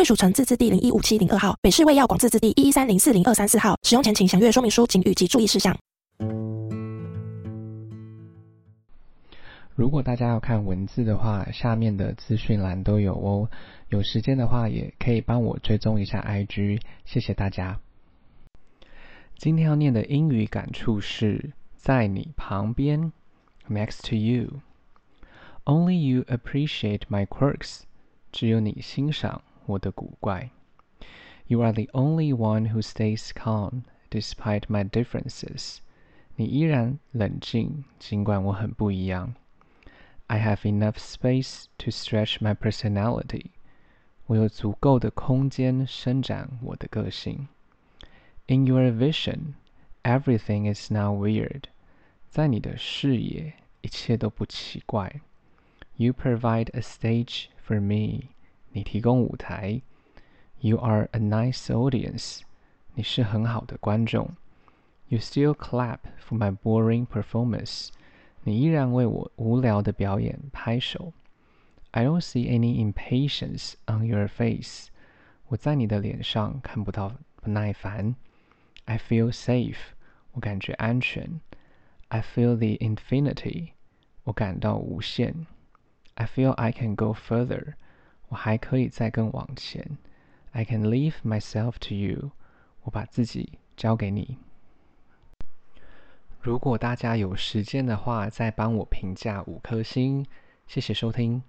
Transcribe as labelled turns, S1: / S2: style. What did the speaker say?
S1: 贵属城自治地零一五七零二号，北市卫药广自治地一一三零四零二三四号。使用前请详阅说明书、警语及注意事项。
S2: 如果大家要看文字的话，下面的资讯栏都有哦。有时间的话，也可以帮我追踪一下 IG，谢谢大家。今天要念的英语感触是在你旁边，next to you。Only you appreciate my quirks，只有你欣赏我的古怪。You are the only one who stays calm despite my differences，你依然冷静，尽管我很不一样。I have enough space to stretch my personality。我有足够的空间伸展我的个性。In your vision, everything is now weird。在你的视野，一切都不奇怪。You provide a stage for me。 你提供舞台。You are a nice audience。你是很好的观众。You still clap for my boring performance。你依然为我无聊的表演拍手。I don't see any impatience on your face。我在你的脸上看不到不耐烦。I feel safe。我感觉安全。I feel the infinity。我感到无限。I feel I can go further。 我还可以再更往前。I can leave myself to you。我把自己交给你。如果大家有时间的话，再帮我评价五颗星，谢谢收听。